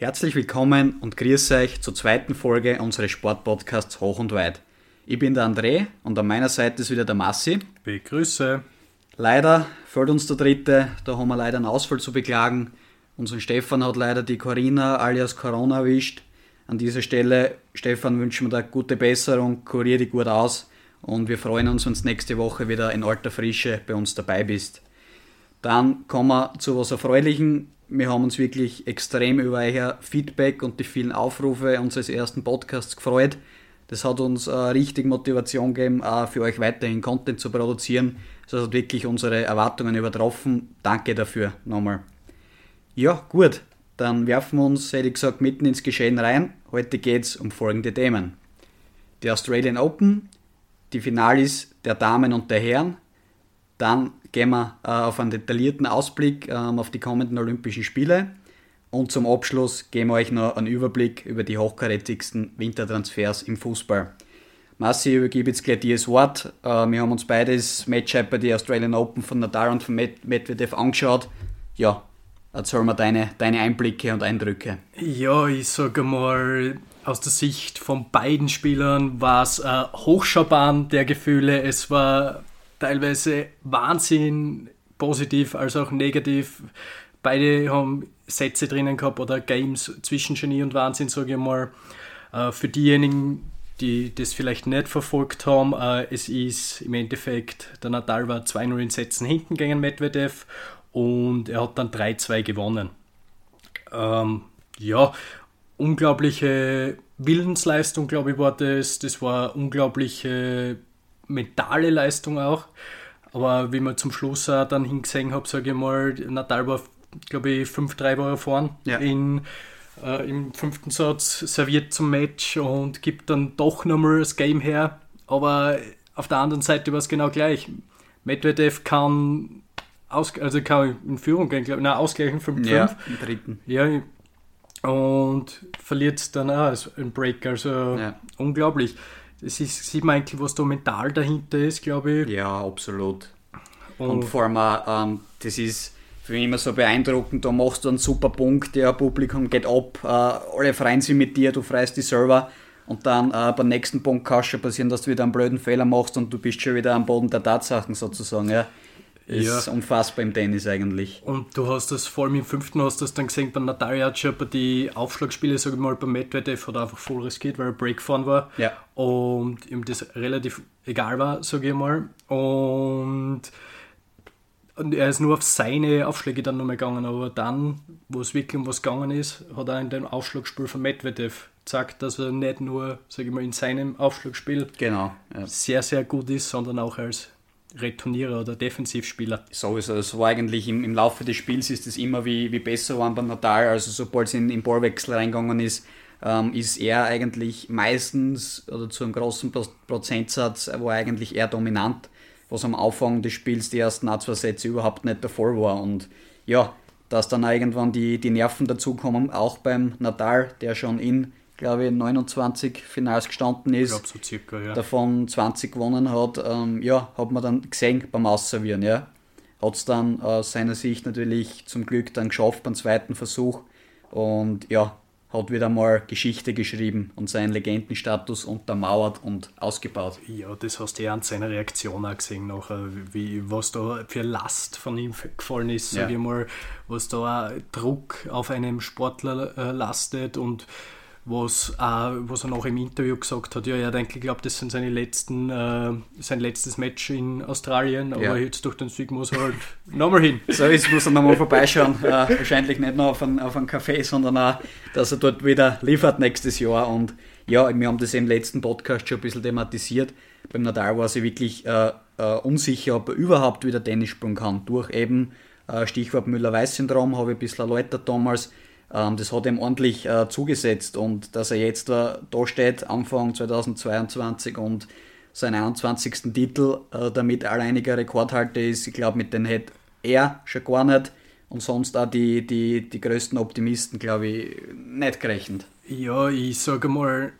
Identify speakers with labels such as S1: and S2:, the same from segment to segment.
S1: Herzlich willkommen und grüß euch zur zweiten Folge unseres Sportpodcasts Hoch und Weit. Ich bin der André und an meiner Seite ist wieder der Massi.
S2: Begrüße.
S1: Leider fällt uns der dritte, da haben wir leider einen Ausfall zu beklagen. Unseren Stefan hat leider die Corinna alias Corona erwischt. An dieser Stelle, Stefan, wünschen wir dir gute Besserung, kurier dich gut aus und wir freuen uns, wenn du nächste Woche wieder in alter Frische bei uns dabei bist. Dann kommen wir zu was Erfreulichen. Wir haben uns wirklich extrem über euer Feedback und die vielen Aufrufe unseres ersten Podcasts gefreut. Das hat uns äh, richtig Motivation gegeben, auch für euch weiterhin Content zu produzieren. Das hat wirklich unsere Erwartungen übertroffen. Danke dafür nochmal. Ja, gut, dann werfen wir uns, hätte ich gesagt, mitten ins Geschehen rein. Heute geht es um folgende Themen. Die Australian Open, die Finalis der Damen und der Herren. Dann gehen wir äh, auf einen detaillierten Ausblick ähm, auf die kommenden Olympischen Spiele. Und zum Abschluss geben wir euch noch einen Überblick über die hochkarätigsten Wintertransfers im Fußball. Massi, übergebe jetzt gleich dir das Wort. Äh, wir haben uns beides Matchup bei den Australian Open von Nadal und von Medvedev angeschaut. Ja, erzähl mal deine, deine Einblicke und Eindrücke.
S2: Ja, ich sage mal, aus der Sicht von beiden Spielern war es ein Hochschaubahn der Gefühle. Es war teilweise Wahnsinn, positiv als auch negativ. Beide haben Sätze drinnen gehabt oder Games zwischen Genie und Wahnsinn, sage ich mal. Äh, für diejenigen, die das vielleicht nicht verfolgt haben, äh, es ist im Endeffekt, der Nadal war 2-0 in Sätzen hinten gegen Medvedev und er hat dann 3-2 gewonnen. Ähm, ja, unglaubliche Willensleistung, glaube ich, war das. Das war unglaubliche mentale Leistung auch. Aber wie man zum Schluss auch dann hingesehen habe, sage ich mal, Nadal war glaube ich, 5-3 war er vorn ja. in, äh, im fünften Satz, serviert zum Match und gibt dann doch nochmal das Game her. Aber auf der anderen Seite war es genau gleich. Medvedev kann, aus, also kann in Führung gehen, glaube ich, nein, ausgleichen 5-5.
S1: Ja, im dritten.
S2: Ja, und verliert dann auch ein Break, also ja. unglaublich. Das ist, sieht man eigentlich, was da mental dahinter ist, glaube ich.
S1: Ja, absolut. Und, und vor allem, ähm, das ist für mich immer so beeindruckend, da machst du einen super Punkt, der Publikum geht ab, äh, alle freuen sich mit dir, du freust dich selber und dann äh, beim nächsten Punkt kann es schon passieren, dass du wieder einen blöden Fehler machst und du bist schon wieder am Boden der Tatsachen sozusagen. Ja. Ist ja. unfassbar im Tennis eigentlich.
S2: Und du hast das vor allem im fünften hast du das dann gesehen, bei Natalia bei die Aufschlagspiele, sage ich mal, bei Medvedev hat er einfach voll riskiert, weil er Break fahren war.
S1: Ja.
S2: Und ihm das relativ egal war, sage ich mal. Und und er ist nur auf seine Aufschläge dann nochmal gegangen, aber dann, wo es wirklich um was gegangen ist, hat er in dem Aufschlagspiel von Medvedev gesagt, dass er nicht nur, sage ich mal, in seinem Aufschlagspiel
S1: genau,
S2: ja. sehr, sehr gut ist, sondern auch als Returnierer oder Defensivspieler.
S1: Sowieso, es war eigentlich im, im Laufe des Spiels ist es immer wie, wie besser geworden beim Natal, also sobald es in den Ballwechsel reingegangen ist, ähm, ist er eigentlich meistens oder zu einem großen Prozentsatz war eigentlich eher dominant was am Anfang des Spiels die ersten ein, zwei Sätze überhaupt nicht der Fall war. Und ja, dass dann irgendwann die, die Nerven dazukommen, auch beim Nadal, der schon in, glaube ich, 29 Finals gestanden ist,
S2: ich so circa, ja.
S1: davon 20 gewonnen hat, ähm, ja, hat man dann gesehen beim Ausservieren, ja. Hat es dann aus seiner Sicht natürlich zum Glück dann geschafft beim zweiten Versuch und ja, hat wieder mal Geschichte geschrieben und seinen Legendenstatus untermauert und ausgebaut.
S2: Ja, das hast du ja an seiner Reaktion auch gesehen, nachher, wie, was da für Last von ihm gefallen ist, ja. sag ich mal, was da Druck auf einem Sportler äh, lastet und was, äh, was er noch im Interview gesagt hat, ja, er hat eigentlich geglaubt, das sind seine letzten, äh, sein letztes Match in Australien, aber ja. jetzt durch den Sieg muss er halt nochmal hin.
S1: So ist, muss er nochmal vorbeischauen. äh, wahrscheinlich nicht nur auf einen, auf einen Café, sondern auch, dass er dort wieder liefert nächstes Jahr. Und ja, wir haben das im letzten Podcast schon ein bisschen thematisiert. Beim Nadal war sie wirklich äh, äh, unsicher, ob er überhaupt wieder Tennis spielen kann. Durch eben äh, Stichwort Müller-Weiß-Syndrom habe ich ein bisschen erläutert damals das hat ihm ordentlich äh, zugesetzt und dass er jetzt äh, da steht, Anfang 2022 und seinen 21. Titel äh, damit alleiniger Rekordhalter ist, ich glaube, mit dem hätte er schon gar nicht und sonst auch die, die, die größten Optimisten, glaube ich, nicht gerechnet.
S2: Ja, ich sage mal,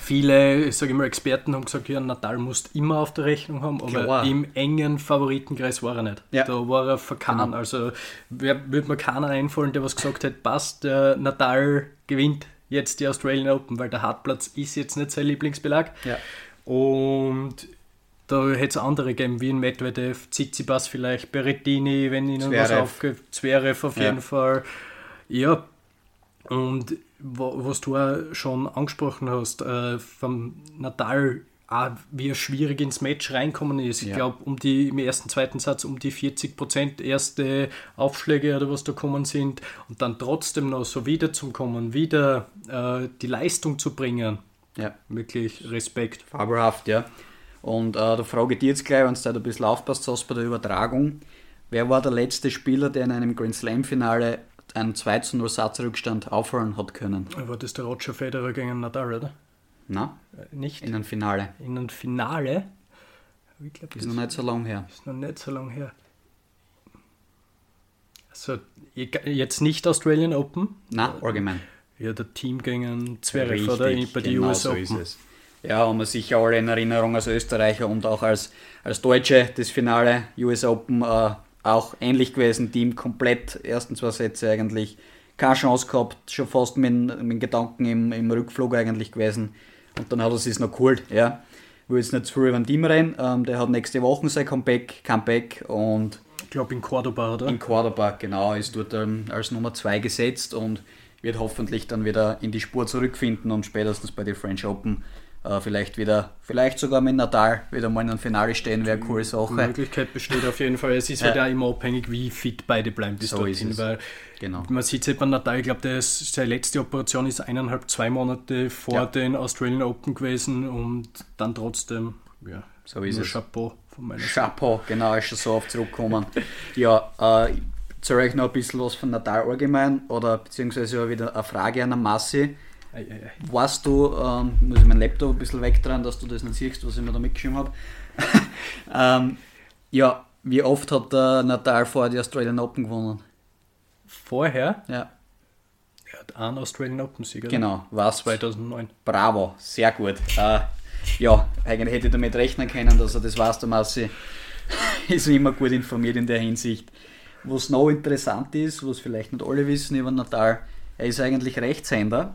S2: viele, sage ich mal, Experten haben gesagt, ja, Nadal musst immer auf der Rechnung haben, aber
S1: Klar.
S2: im engen Favoritenkreis war er nicht.
S1: Ja.
S2: Da war er verkannt.
S1: Genau.
S2: Also wer würde mir keiner einfallen, der was gesagt hat, passt, der Nadal gewinnt jetzt die Australian Open, weil der Hartplatz ist jetzt nicht sein Lieblingsbelag.
S1: Ja.
S2: Und da hätte es andere gegeben, wie ein Medvedev, Tsitsipas vielleicht, Berrettini, wenn ihnen was
S1: Zverev.
S2: aufgeht, Zverev auf
S1: Ja.
S2: jeden Fall. Ja, und was du auch schon angesprochen hast, äh, vom auch wie er schwierig ins Match reinkommen ist. Ich
S1: Ja.
S2: glaube, um die im ersten, zweiten Satz um die 40% erste Aufschläge oder was da kommen sind und dann trotzdem noch so wieder zum Kommen, wieder äh, die Leistung zu bringen.
S1: Ja,
S2: Wirklich Respekt.
S1: fabelhaft, ja. Und äh, da frage ich dich jetzt gleich, wenn du da ein bisschen aufpasst hast bei der Übertragung. Wer war der letzte Spieler, der in einem Grand Slam-Finale einen 2 zu 0 Satzrückstand aufholen hat können?
S2: War das der Roger Federer gegen Nadal, oder?
S1: Na,
S2: Äh, Nicht?
S1: in einem Finale.
S2: In einem Finale? Ich glaube, das
S1: Ist noch nicht so lang her.
S2: ist noch nicht so lange her. Also, jetzt nicht Australian Open.
S1: Na, allgemein.
S2: Ja, der Team gegen Zverev, oder? Bei den
S1: genau
S2: US
S1: so
S2: Open.
S1: Ja, haben wir sicher alle in Erinnerung als Österreicher und auch als, als Deutsche das Finale US Open äh, auch ähnlich gewesen. Team komplett, ersten zwei Sätze eigentlich keine Chance gehabt, schon fast mit, mit Gedanken im, im Rückflug eigentlich gewesen. Und dann hat er es noch geholt. Ja. Ich will jetzt nicht zu viel über Team reden. Ähm, der hat nächste Woche sein Comeback, Comeback und
S2: Ich glaube in Cordoba, oder?
S1: in Quarterback, genau, ist dort ähm, als Nummer 2 gesetzt und wird hoffentlich dann wieder in die Spur zurückfinden und spätestens bei den French Open äh, vielleicht wieder, vielleicht sogar mit Nadal wieder mal in einem Finale stehen, wäre eine coole
S2: Die
S1: Sache.
S2: Möglichkeit besteht auf jeden Fall. Es ist
S1: Ja.
S2: halt auch immer abhängig, wie fit beide bleiben bis
S1: So
S2: dorthin,
S1: ist es.
S2: weil
S1: Genau.
S2: man sieht es halt bei Nadal, ich glaube, der seine letzte Operation ist eineinhalb, zwei Monate vor
S1: Ja.
S2: den Australian Open gewesen und dann trotzdem, ja,
S1: So ist es.
S2: Chapeau von meiner Seite.
S1: Chapeau, genau, ist schon so oft zurückgekommen. ja, äh, euch noch ein bisschen was von Nadal allgemein oder beziehungsweise wieder eine Frage an den Massi.
S2: Ei, ei, ei.
S1: Weißt du, ähm, muss ich meinen Laptop ein bisschen wegdrehen, dass du das nicht siehst, was ich mir da mitgeschrieben habe. ähm, ja, wie oft hat der Nadal vor die Australian Open gewonnen?
S2: Vorher,
S1: Ja,
S2: er hat einen Australian Open Sieg, oder?
S1: genau, was?
S2: 2009.
S1: Bravo, sehr gut. Äh, ja, eigentlich hätte ich damit rechnen können, dass er das weiß, der Massi. ist immer gut informiert in der Hinsicht. Was noch interessant ist, was vielleicht nicht alle wissen über Nadal, er ist eigentlich Rechtshänder,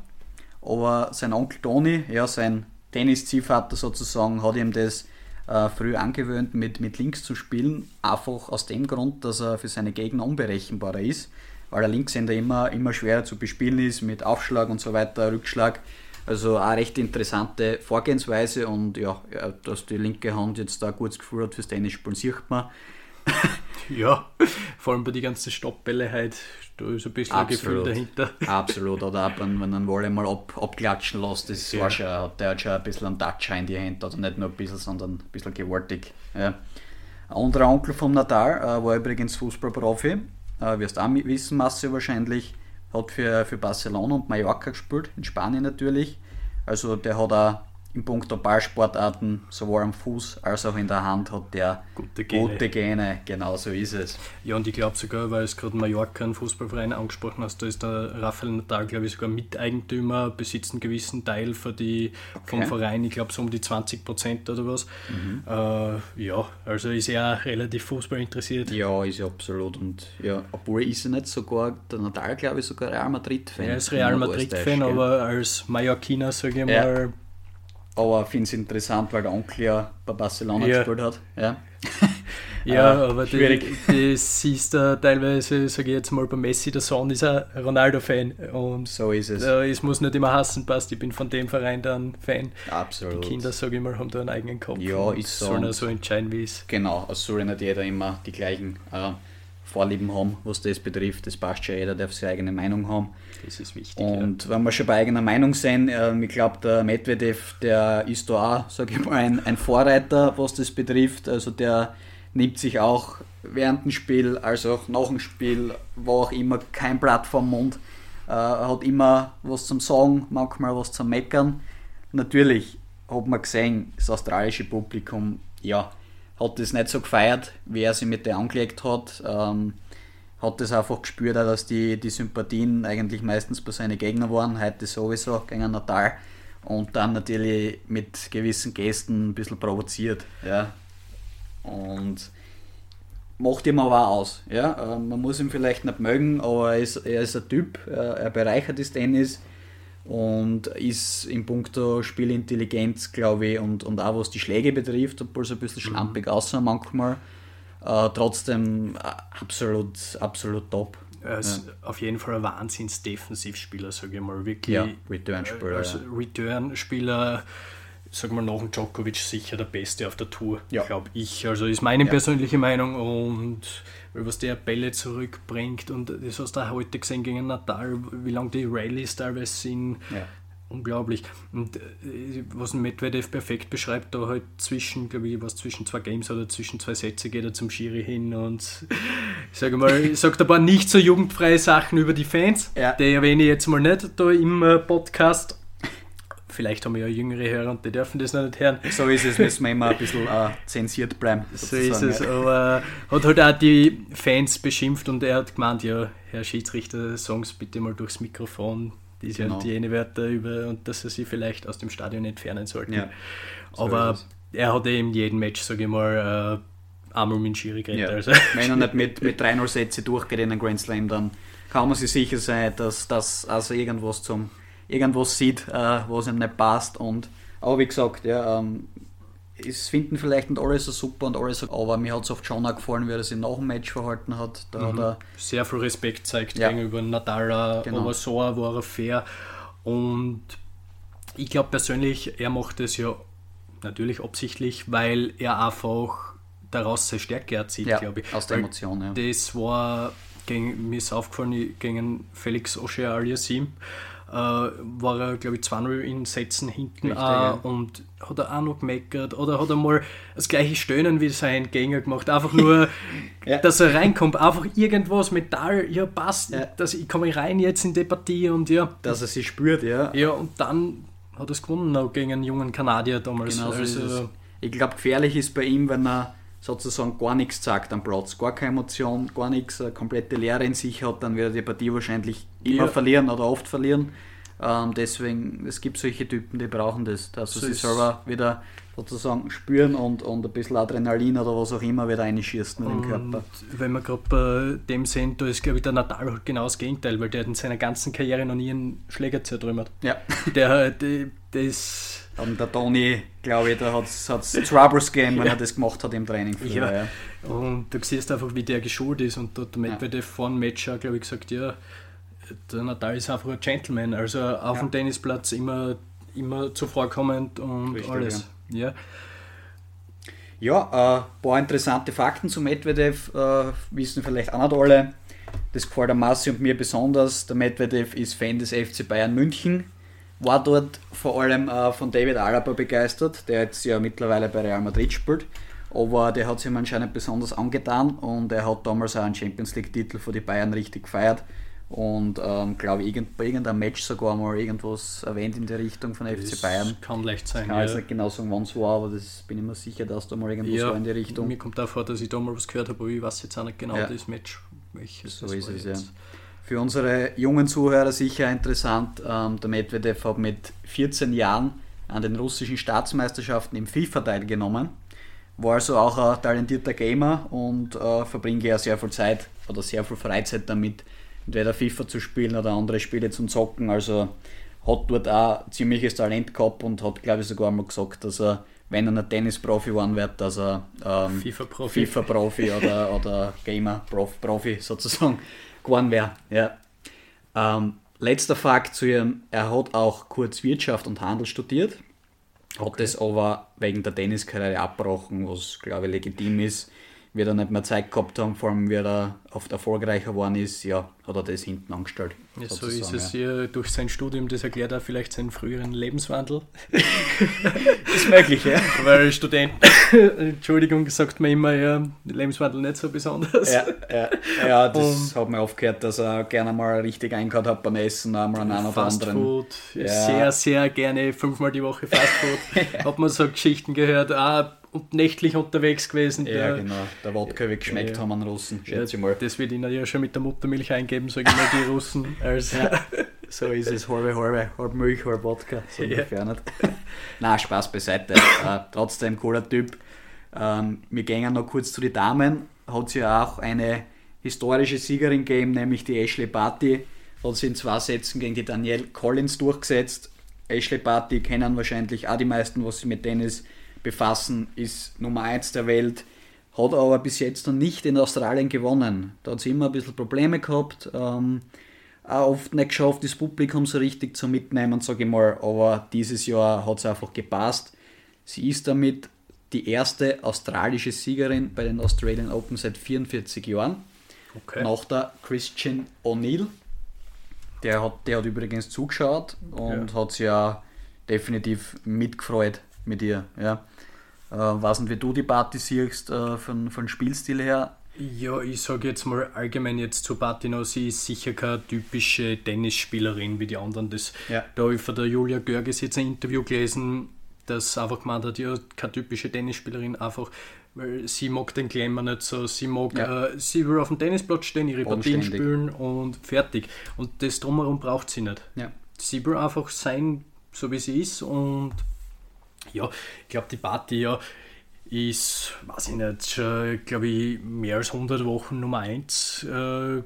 S1: aber sein Onkel Toni, ja, sein Tennisziehvater sozusagen, hat ihm das äh, früh angewöhnt, mit, mit links zu spielen, einfach aus dem Grund, dass er für seine Gegner unberechenbarer ist, weil der Linkshänder immer, immer schwerer zu bespielen ist, mit Aufschlag und so weiter, Rückschlag. Also eine recht interessante Vorgehensweise und ja, dass die linke Hand jetzt da ein gutes Gefühl hat fürs Tennisspielen, sieht man.
S2: Ja, vor allem bei den ganzen Stoppbälle halt, da ist ein bisschen ein Gefühl
S1: Absolut.
S2: dahinter.
S1: Absolut, oder auch wenn man einen Wolle mal ab, abklatschen lässt, das
S2: Ja.
S1: schon, hat- der hat schon ein bisschen einen Touch in die Hände, also nicht nur ein bisschen, sondern ein bisschen gewaltig. Ja. Ein anderer Onkel von Nadal äh, war übrigens Fußballprofi, äh, wirst auch wissen, Masse wahrscheinlich, hat für, für Barcelona und Mallorca gespielt, in Spanien natürlich. Also der hat auch im Punkt der Ballsportarten, sowohl am Fuß als auch in der Hand, hat der
S2: Gute Gene.
S1: gute Gene, genau so ist es.
S2: Ja, und ich glaube sogar, weil es gerade Mallorca, einen Fußballverein angesprochen hast, da ist der Rafael Nadal, glaube ich, sogar Miteigentümer, besitzt einen gewissen Teil für die, vom
S1: Okay.
S2: Verein, ich glaube so um die 20 Prozent oder was.
S1: Mhm.
S2: Äh, ja, also ist er relativ Fußball interessiert.
S1: Ja, ist ja absolut. Und ja, obwohl ist er nicht sogar, der Nadal, glaube ich, sogar Real Madrid-Fan.
S2: Er ist Real Madrid-Fan, aber als Mallorquiner, sage ich
S1: Ja.
S2: mal,
S1: Aber ich finde es interessant, weil der Onkel ja bei Barcelona
S2: Ja.
S1: gespielt hat. Ja,
S2: Ja,
S1: Äh,
S2: aber
S1: schwierig.
S2: das siehst du teilweise, sage ich jetzt mal, bei Messi, der Sohn ist ein Ronaldo-Fan. Und
S1: so ist es.
S2: es muss nicht immer hassen, passt, ich bin von dem Verein dann Fan.
S1: Absolut.
S2: Die Kinder, sage ich mal, haben da einen eigenen Kopf.
S1: Ja, ist so.
S2: Sollen so entscheiden, wie es.
S1: Genau, es soll nicht jeder immer die gleichen äh, Vorlieben haben, was das betrifft. Das passt schon, jeder darf seine eigene Meinung haben.
S2: Das ist wichtig.
S1: Und wenn wir schon bei eigener Meinung sind, äh, ich glaube, der Medvedev, der ist da auch, sage ich mal, ein, ein Vorreiter, was das betrifft. Also der nimmt sich auch während dem Spiel, als auch nach dem Spiel, wo auch immer, kein Blatt vom Mund. Äh, hat immer was zum Sagen, manchmal was zum Meckern. Natürlich hat man gesehen, das australische Publikum, ja, hat das nicht so gefeiert, wie er sich mit der angelegt hat. Ähm, hat das einfach gespürt, dass die, die Sympathien eigentlich meistens bei seinen Gegnern waren, heute sowieso gegen Natal. und dann natürlich mit gewissen Gesten ein bisschen provoziert. Ja. Und macht ihm aber auch aus. Ja. Ähm, man muss ihn vielleicht nicht mögen, aber er ist, er ist ein Typ, er bereichert das Tennis und ist im Punkto Spielintelligenz, glaube ich, und, und auch was die Schläge betrifft, obwohl es ein bisschen mhm. schlampig mhm. aussah manchmal, äh, trotzdem äh, absolut, absolut top.
S2: Er ist ja. auf jeden Fall ein Wahnsinns-Defensivspieler, sage ich mal. Wirklich.
S1: Ja, Return-Spieler.
S2: Also Return-Spieler, sag mal, nach dem Djokovic sicher der Beste auf der Tour, ja. glaube ich. Also ist meine ja. persönliche Meinung und was der Bälle zurückbringt und das hast du heute gesehen gegen Natal, wie lange die Rallyes teilweise sind. Ja. Unglaublich. Und äh, was ein Medvedev perfekt beschreibt, da halt zwischen, glaube ich, was zwischen zwei Games oder zwischen zwei Sätze geht er zum Schiri hin und ich sage mal, sagt ein paar nicht so jugendfreie Sachen über die Fans. Ja. Die erwähne ich jetzt mal nicht da im äh, Podcast. Vielleicht haben wir ja jüngere Hörer und die dürfen das noch nicht hören.
S1: So ist es, müssen wir immer ein bisschen äh, zensiert bleiben.
S2: So ist es, aber hat halt auch die Fans beschimpft und er hat gemeint, ja, Herr Schiedsrichter, sagen Sie bitte mal durchs Mikrofon diese genau. und jene Wörter über und dass er sie vielleicht aus dem Stadion entfernen sollten. Ja, so aber er hat eben jeden Match, sage ich mal, äh, einmal mit Schiri
S1: geredet. Ja. Also. Wenn er nicht mit, mit 3-0 Sätze durchgeht in den Grand Slam, dann kann man sich sicher sein, dass das also irgendwas zum irgendwas sieht, äh, was ihm nicht passt. Und, aber wie gesagt, ja, ähm, es finden vielleicht nicht alle so super und alles, aber mir hat es oft schon auch gefallen, wie er sich nach dem Match verhalten hat. Da mhm. hat
S2: Sehr viel Respekt zeigt ja. gegenüber Nadal, genau. aber so war er fair. Und ich glaube persönlich, er macht es ja natürlich absichtlich, weil er einfach daraus seine Stärke erzieht, ja, glaube ich.
S1: Aus der Emotion, ja.
S2: Das war, gegen, mir ist aufgefallen, gegen Felix Aliasim äh, war er, glaube ich, 2-0 in Sätzen hinten Richtig, ja. und hat er auch noch gemeckert oder hat er mal das gleiche Stöhnen wie sein Gegner gemacht. Einfach nur, ja. dass er reinkommt. Einfach irgendwas Metall, ja passt, ja. Dass ich komme rein jetzt in die Partie und ja.
S1: Dass er sich spürt, ja.
S2: Ja, und dann hat er es gewonnen auch gegen einen jungen Kanadier damals. Genau
S1: also, ich glaube, gefährlich ist bei ihm, wenn er sozusagen gar nichts sagt am Platz, gar keine Emotion, gar nichts, eine komplette Leere in sich hat, dann wird er die Partie wahrscheinlich immer ja. verlieren oder oft verlieren. Ähm, deswegen, es gibt solche Typen, die brauchen das, dass sie selber wieder sozusagen spüren und, und ein bisschen Adrenalin oder was auch immer wieder einschießen in den Körper.
S2: Wenn wir gerade bei dem sind, da ist glaube ich der Natal halt genau das Gegenteil, weil der hat in seiner ganzen Karriere noch nie einen Schläger zertrümmert. Ja. Der, der, der ist
S1: und der Toni, glaube ich, da hat es Troubles gegeben, wenn ja. er das gemacht hat im Training.
S2: Früher, ja. ja. Und du siehst einfach, wie der geschult ist. Und hat der Medvedev ja. vor dem Match auch, glaube ich, gesagt, ja, der Natal ist einfach ein Gentleman. Also auf ja. dem Tennisplatz immer, immer zuvorkommend und Richtig, alles. Ja.
S1: Ja, ein äh, paar interessante Fakten zu Medvedev äh, wissen vielleicht auch nicht alle. Das gefällt der Massi und mir besonders. Der Medvedev ist Fan des FC Bayern München war dort vor allem äh, von David Alaba begeistert, der jetzt ja mittlerweile bei Real Madrid spielt. Aber der hat sich ihm anscheinend besonders angetan und er hat damals auch einen Champions League-Titel für die Bayern richtig gefeiert. Und ähm, glaube ich, bei irgendeinem Match sogar mal irgendwas erwähnt in der Richtung von das FC Bayern.
S2: Kann leicht sein.
S1: Ich kann ja. jetzt nicht genau sagen, wann es war, aber das bin ich mir sicher, dass da mal irgendwas ja, war in die Richtung.
S2: Mir kommt auch vor, dass ich da mal was gehört habe, aber ich weiß jetzt auch nicht genau
S1: ja.
S2: das Match.
S1: Welches so ist es, jetzt. ja für unsere jungen Zuhörer sicher interessant. Ähm, der Medvedev hat mit 14 Jahren an den russischen Staatsmeisterschaften im FIFA teilgenommen. War also auch ein talentierter Gamer und äh, verbringt ja sehr viel Zeit oder sehr viel Freizeit damit, entweder FIFA zu spielen oder andere Spiele zum Zocken. Also hat dort auch ziemliches Talent gehabt und hat, glaube ich, sogar mal gesagt, dass er, wenn er ein Tennisprofi werden wird, dass er ähm, FIFA-Profi FIFA oder, oder Gamer-Profi sozusagen geworden wäre. Ja. Ähm, letzter Fakt zu ihm, er hat auch kurz Wirtschaft und Handel studiert, hat okay. das aber wegen der Tenniskarriere abgebrochen, was glaube ich legitim ist wir da nicht mehr Zeit gehabt haben, vor allem wie er oft erfolgreicher geworden ist, ja, hat er das hinten angestellt.
S2: Ja, so ist es ja. durch sein Studium, das erklärt er vielleicht seinen früheren Lebenswandel.
S1: ist möglich, ja.
S2: Weil Student, Entschuldigung, sagt man immer, ja, Lebenswandel nicht so besonders.
S1: Ja, ja, ja das hat mir aufgehört, dass er gerne mal richtig eingehört hat beim Essen, einmal an einer oder anderen.
S2: Food, ja. sehr, sehr gerne fünfmal die Woche Fastfood. ja. Hat man so Geschichten gehört, ah, und nächtlich unterwegs gewesen.
S1: Ja, der, genau. Der Wodka wird geschmeckt ja, haben an Russen,
S2: schätze ja, mal. Das wird ihnen ja schon mit der Muttermilch eingeben, sagen immer die Russen. Also,
S1: So ist es, halbe, halbe, halb Milch, halb Wodka, so ja. ungefähr nicht. Nein, Spaß beiseite. äh, trotzdem cooler Typ. Ähm, wir gehen noch kurz zu den Damen. Hat sie ja auch eine historische Siegerin gegeben, nämlich die Ashley Barty. Hat sie in zwei Sätzen gegen die Danielle Collins durchgesetzt. Ashley Barty kennen wahrscheinlich auch die meisten, was sie mit Tennis befassen, ist Nummer 1 der Welt, hat aber bis jetzt noch nicht in Australien gewonnen. Da hat sie immer ein bisschen Probleme gehabt, ähm, auch oft nicht geschafft, das Publikum so richtig zu mitnehmen, sage ich mal, aber dieses Jahr hat es einfach gepasst. Sie ist damit die erste australische Siegerin bei den Australian Open seit 44 Jahren. Okay. Nach der Christian O'Neill. Der hat, der hat übrigens zugeschaut und ja. hat sich ja definitiv mitgefreut mit ihr. Ja. Äh, weiß nicht, wie du die Party siehst äh, von, von Spielstil her.
S2: Ja, ich sage jetzt mal allgemein jetzt zu Patino, sie ist sicher keine typische Tennisspielerin wie die anderen. Das, ja. Da habe ich von der Julia Görges jetzt ein Interview gelesen, das einfach gemeint hat, ja, keine typische Tennisspielerin, einfach weil sie mag den Glamour nicht so, sie mag, ja. äh, sie will auf dem Tennisplatz stehen, ihre Partien spielen und fertig. Und das drumherum braucht sie nicht. Ja. Sie will einfach sein, so wie sie ist und ja, ich glaube, die Party ja ist, weiß ich nicht, schon, glaube ich, mehr als 100 Wochen Nummer 1, äh,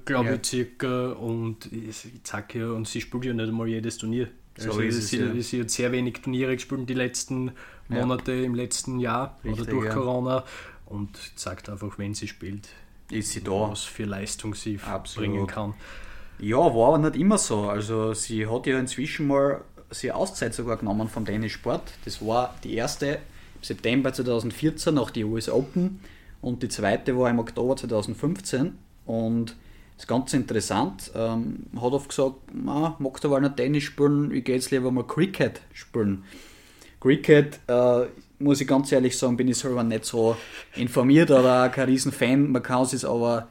S2: glaube ja. ich, circa. Und ich, ich sage ja, und sie spielt ja nicht einmal jedes Turnier. So also ist sie, es, ja. sie hat sehr wenig Turniere gespielt die letzten Monate, ja. im letzten Jahr Richtig, oder durch Corona. Und sagt einfach, wenn sie spielt,
S1: ist sie da.
S2: Was für Leistung sie Absolut. bringen kann.
S1: Ja, war aber nicht immer so. Also sie hat ja inzwischen mal sie Auszeit sogar genommen vom Tennissport. Das war die erste im September 2014 nach die US Open und die zweite war im Oktober 2015 und das ist ganz interessant. Ähm, hat oft gesagt, ah, magst du aber nicht Tennis spielen, ich gehe jetzt lieber mal Cricket spielen. Cricket, äh, muss ich ganz ehrlich sagen, bin ich selber nicht so informiert oder kein Riesenfan. Man kann es aber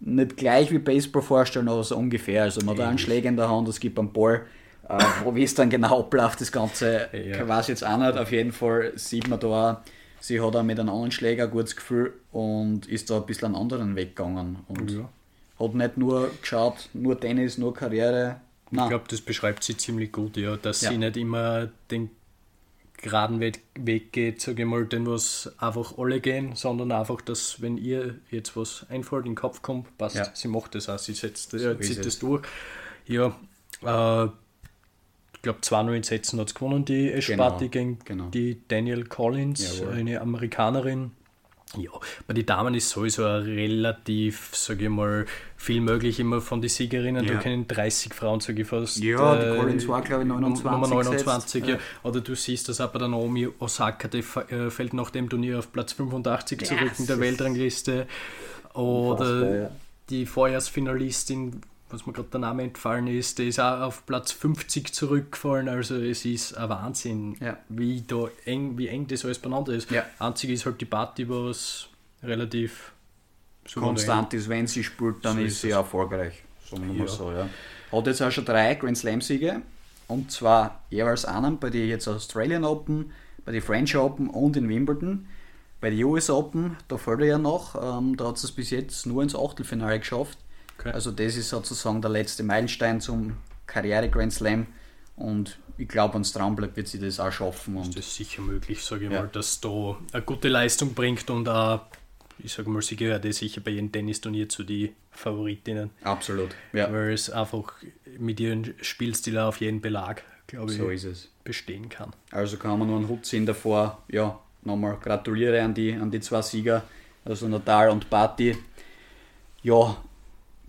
S1: nicht gleich wie Baseball vorstellen, aber so ungefähr. Also man hat einen Schläger in der Hand, es gibt einen Ball äh, wie es dann genau abläuft, das Ganze, ja. weiß ich jetzt auch nicht. Auf jeden Fall sieht man da, sie hat auch mit einem anderen Schläger ein gutes Gefühl und ist da ein bisschen einen anderen Weg gegangen. Und ja. hat nicht nur geschaut, nur Tennis, nur Karriere.
S2: Nein. Ich glaube, das beschreibt sie ziemlich gut, ja, dass ja. sie nicht immer den geraden Weg geht, sage ich mal, den was einfach alle gehen, sondern einfach, dass wenn ihr jetzt was einfällt, in den Kopf kommt, passt, ja. sie macht das auch, sie setzt, so äh, zieht das durch. Ja, äh, ich glaube 2-0 in Sätzen hat es gewonnen, die Espati genau, gegen genau. die Daniel Collins, Jawohl. eine Amerikanerin. Ja, bei den Damen ist sowieso relativ, sage ich mal, viel möglich immer von den Siegerinnen. Ja. Da können 30 Frauen, sage ich fast.
S1: Ja, die äh, Collins war, glaube ich, 29.
S2: Nummer 29, ja. ja. Oder du siehst das auch bei der Naomi Osaka, die äh, fällt nach dem Turnier auf Platz 85 zurück yes. in der Weltrangliste. Oder ja. die Vorjahrsfinalistin was mir gerade der Name entfallen ist, der ist auch auf Platz 50 zurückgefallen. Also es ist ein Wahnsinn, ja. wie, da eng, wie eng das alles beieinander ist. Ja. Einzig ist halt die Party, was relativ
S1: konstant ist. Wenn sie spielt, dann so ist, ist sie erfolgreich. Sagen wir ja. so, ja. Hat jetzt auch schon drei Grand Slam-Siege. Und zwar jeweils einen bei den jetzt Australian Open, bei den French Open und in Wimbledon. Bei den US Open, da fällt er ja noch, ähm, da hat es bis jetzt nur ins Achtelfinale geschafft. Okay. Also das ist sozusagen der letzte Meilenstein zum Karriere Grand Slam und ich glaube, ans Traumblatt wird sie das auch schaffen.
S2: Und ist das sicher möglich, sage ich ja. mal, dass da eine gute Leistung bringt und auch, ich sage mal, sie gehört eh sicher bei jedem Tennisturnier zu den Favoritinnen.
S1: Absolut,
S2: ja. Weil es einfach mit ihrem Spielstil auf jeden Belag, glaube
S1: so
S2: ich, bestehen kann.
S1: Also kann man nur einen Hut ziehen davor. Ja, nochmal gratuliere an die, an die zwei Sieger, also Natal und Patti. Ja,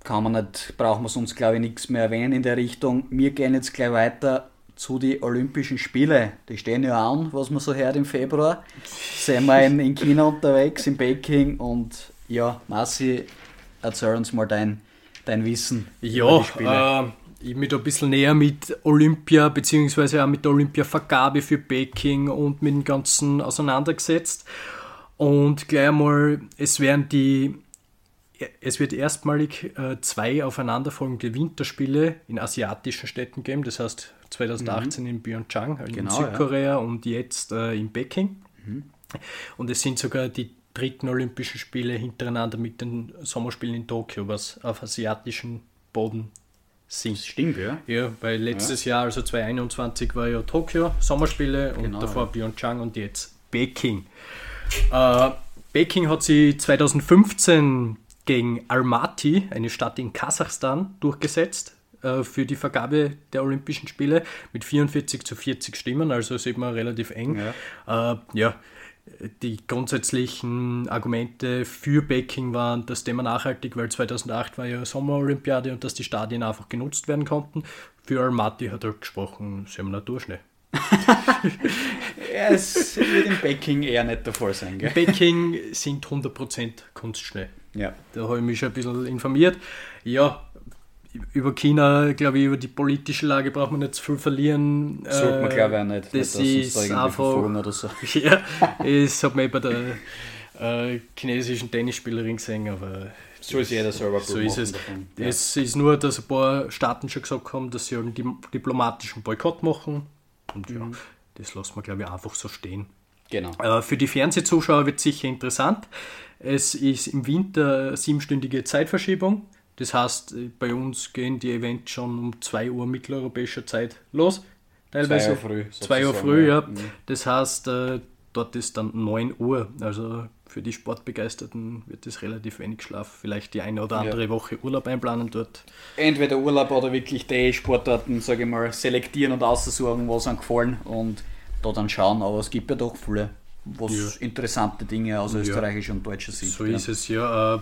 S1: kann man nicht, brauchen wir sonst glaube ich nichts mehr erwähnen in der Richtung. Wir gehen jetzt gleich weiter zu den Olympischen Spielen. Die stehen ja an, was man so hört im Februar. Sind wir in, in China unterwegs, in Peking und ja, Marci, erzähl uns mal dein, dein Wissen.
S2: Ja, äh, ich mich da ein bisschen näher mit Olympia beziehungsweise auch mit der Olympiavergabe für Peking und mit dem Ganzen auseinandergesetzt. Und gleich einmal, es werden die es wird erstmalig äh, zwei aufeinanderfolgende Winterspiele in asiatischen Städten geben, das heißt 2018 mhm. in Pyeongchang in genau, Südkorea ja. und jetzt äh, in Peking. Mhm. Und es sind sogar die dritten Olympischen Spiele hintereinander mit den Sommerspielen in Tokio, was auf asiatischen Boden sind.
S1: Das stimmt, ja.
S2: Ja, weil letztes Jahr, also 2021, war ja Tokio Sommerspiele und
S1: Genau,
S2: davor
S1: ja.
S2: Pyeongchang und jetzt Peking. Äh, Peking hat sie 2015 gegen Almaty, eine Stadt in Kasachstan, durchgesetzt äh, für die Vergabe der Olympischen Spiele mit 44 zu 40 Stimmen, also sieht man relativ eng. Ja, äh, ja die grundsätzlichen Argumente für Peking waren das Thema nachhaltig, weil 2008 war ja Sommerolympiade und dass die Stadien einfach genutzt werden konnten. Für Almaty hat er gesprochen, sie haben Naturschnee.
S1: Ja, Es wird in Peking eher nicht der Fall sein, gell?
S2: Peking sind 100% Kunstschnee.
S1: Ja.
S2: Da habe ich mich schon ein bisschen informiert. Ja, über China, glaube ich, über die politische Lage braucht man nicht zu viel verlieren.
S1: Sollte man,
S2: Äh,
S1: glaube ich, auch nicht.
S2: Das
S1: nicht, dass uns da
S2: ist
S1: irgendwie
S2: einfach.
S1: oder so.
S2: Ja, das hat man eh bei der äh, chinesischen Tennisspielerin gesehen, aber
S1: So ist jeder selber
S2: so ist es.
S1: davon. Ja.
S2: Es ist nur, dass ein paar Staaten schon gesagt haben, dass sie einen di- diplomatischen Boykott machen. Und ja, das lassen wir, glaube ich, einfach so stehen.
S1: Genau.
S2: Äh, Für die Fernsehzuschauer wird sicher interessant. Es ist im Winter eine siebenstündige Zeitverschiebung. Das heißt, äh, bei uns gehen die Events schon um 2 Uhr mitteleuropäischer Zeit los. Teilweise
S1: Uhr früh,
S2: 2 Uhr früh,
S1: ja.
S2: ja.
S1: Mhm.
S2: Das heißt, äh, dort ist dann 9 Uhr. Also für die Sportbegeisterten wird es relativ wenig Schlaf. Vielleicht die eine oder
S1: Ja.
S2: andere Woche Urlaub einplanen dort.
S1: Entweder Urlaub oder wirklich die Sportarten, sage ich mal, selektieren und aussuchen, was einem gefallen und da dann schauen. Aber es gibt ja doch viele was interessante Dinge aus österreichischer und deutscher Sicht.
S2: So
S1: ja.
S2: ist es, ja. Äh,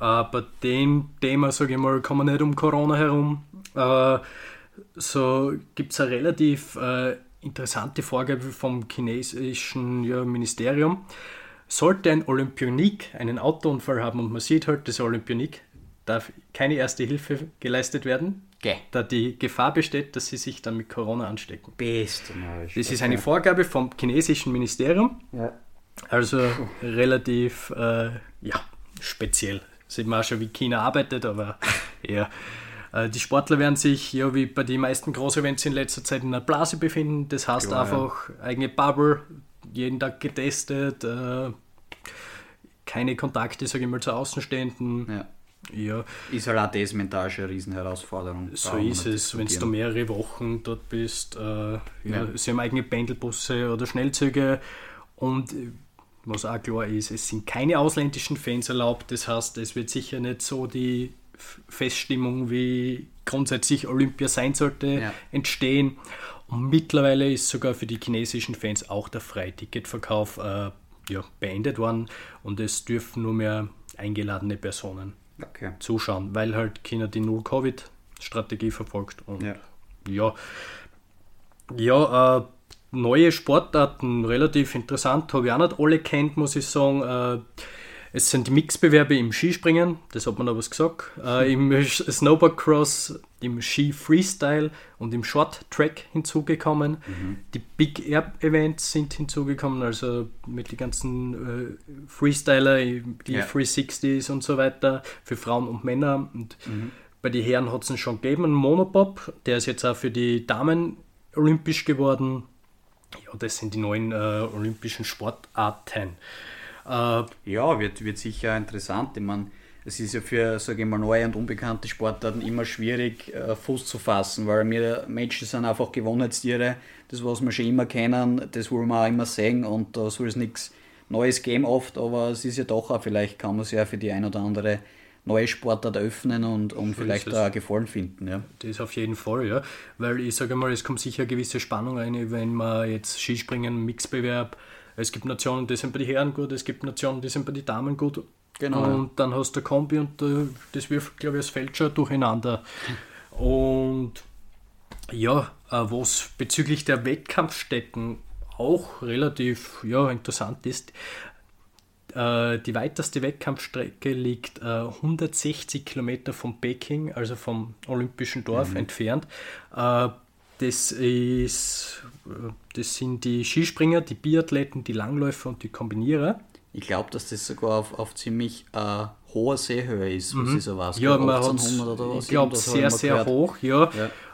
S2: äh, bei dem Thema, sage ich mal, kann man nicht um Corona herum. Äh, so gibt es eine relativ äh, interessante Vorgabe vom chinesischen ja, Ministerium. Sollte ein Olympionik einen Autounfall haben und man sieht halt, das Olympionik darf keine erste Hilfe geleistet werden,
S1: Geh.
S2: da die Gefahr besteht, dass sie sich dann mit Corona anstecken.
S1: Beste.
S2: Das ist eine Vorgabe vom chinesischen Ministerium.
S1: Ja.
S2: Also relativ äh, ja, speziell. Sieht man auch schon, wie China arbeitet, aber ja. Äh, Die Sportler werden sich, ja, wie bei den meisten Großevents in letzter Zeit, in einer Blase befinden. Das heißt
S1: Klar,
S2: einfach eigene Bubble, jeden Tag getestet, äh, keine Kontakte, sage ich mal, zu Außenstehenden.
S1: ja.
S2: Ja,
S1: Ist halt auch das mental schon eine Riesenherausforderung.
S2: so ist es, wenn du mehrere Wochen dort bist. Äh, ja,
S1: Ja.
S2: Sie haben eigene Pendelbusse oder Schnellzüge und äh, was auch klar ist, es sind keine ausländischen Fans erlaubt. Das heißt, es wird sicher nicht so die Feststimmung, wie grundsätzlich Olympia sein sollte,
S1: Ja.
S2: entstehen. Und mittlerweile ist sogar für die chinesischen Fans auch der Freiticketverkauf äh, ja, beendet worden und es dürfen nur mehr eingeladene Personen
S1: Okay.
S2: zuschauen, weil halt China die Null-Covid-Strategie verfolgt. Und
S1: Ja.
S2: ja, ja, äh, neue Sportarten, relativ interessant, habe ich auch nicht alle kennt, muss ich sagen. Äh, es sind die Mixbewerbe im Skispringen, das hat man aber was gesagt, äh, im Snowboardcross, im Ski Freestyle und im Short Track hinzugekommen. Die Big Air Events sind hinzugekommen, also mit den ganzen äh, Freestyler, die
S1: Ja.
S2: 360s und so weiter für Frauen und Männer. Und bei den Herren hat es schon gegeben, einen Monopop, der ist jetzt auch für die Damen olympisch geworden. Ja, das sind die neuen äh, olympischen Sportarten. Äh,
S1: Ja, wird, wird sicher interessant. Ich meine, es ist ja für, sage ich mal, neue und unbekannte Sportarten immer schwierig, äh, Fuß zu fassen, weil wir Menschen sind einfach Gewohnheitstiere. Das, was wir schon immer kennen, das wollen wir auch immer sehen und da soll es nichts Neues geben oft, aber es ist ja doch auch, vielleicht kann man es ja für die ein oder andere neue Sportart öffnen und, und vielleicht da Gefallen finden. Ja.
S2: Das auf jeden Fall, ja. Weil ich sage mal, es kommt sicher eine gewisse Spannung rein, wenn man jetzt Skispringen, Mixbewerb, es gibt Nationen, die sind bei den Herren gut, es gibt Nationen, die sind bei den Damen gut.
S1: Genau,
S2: Und dann hast du Kombi und äh, das wirft, glaube ich, das Feld schon durcheinander. Und ja, äh, was bezüglich der Wettkampfstätten auch relativ ja, interessant ist, äh, die weiteste Wettkampfstrecke liegt äh, 160 Kilometer von Peking, also vom Olympischen Dorf entfernt. Äh, das, ist, äh, das sind die Skispringer, die Biathleten, die Langläufer und die Kombinierer.
S1: Ich glaube, dass das sogar auf, auf ziemlich äh, hoher Seehöhe ist, was ich so weiß.
S2: Mhm. Ja, man hat
S1: 1800 oder was?
S2: ich glaube, sehr, sehr
S1: gehört.
S2: hoch, ja.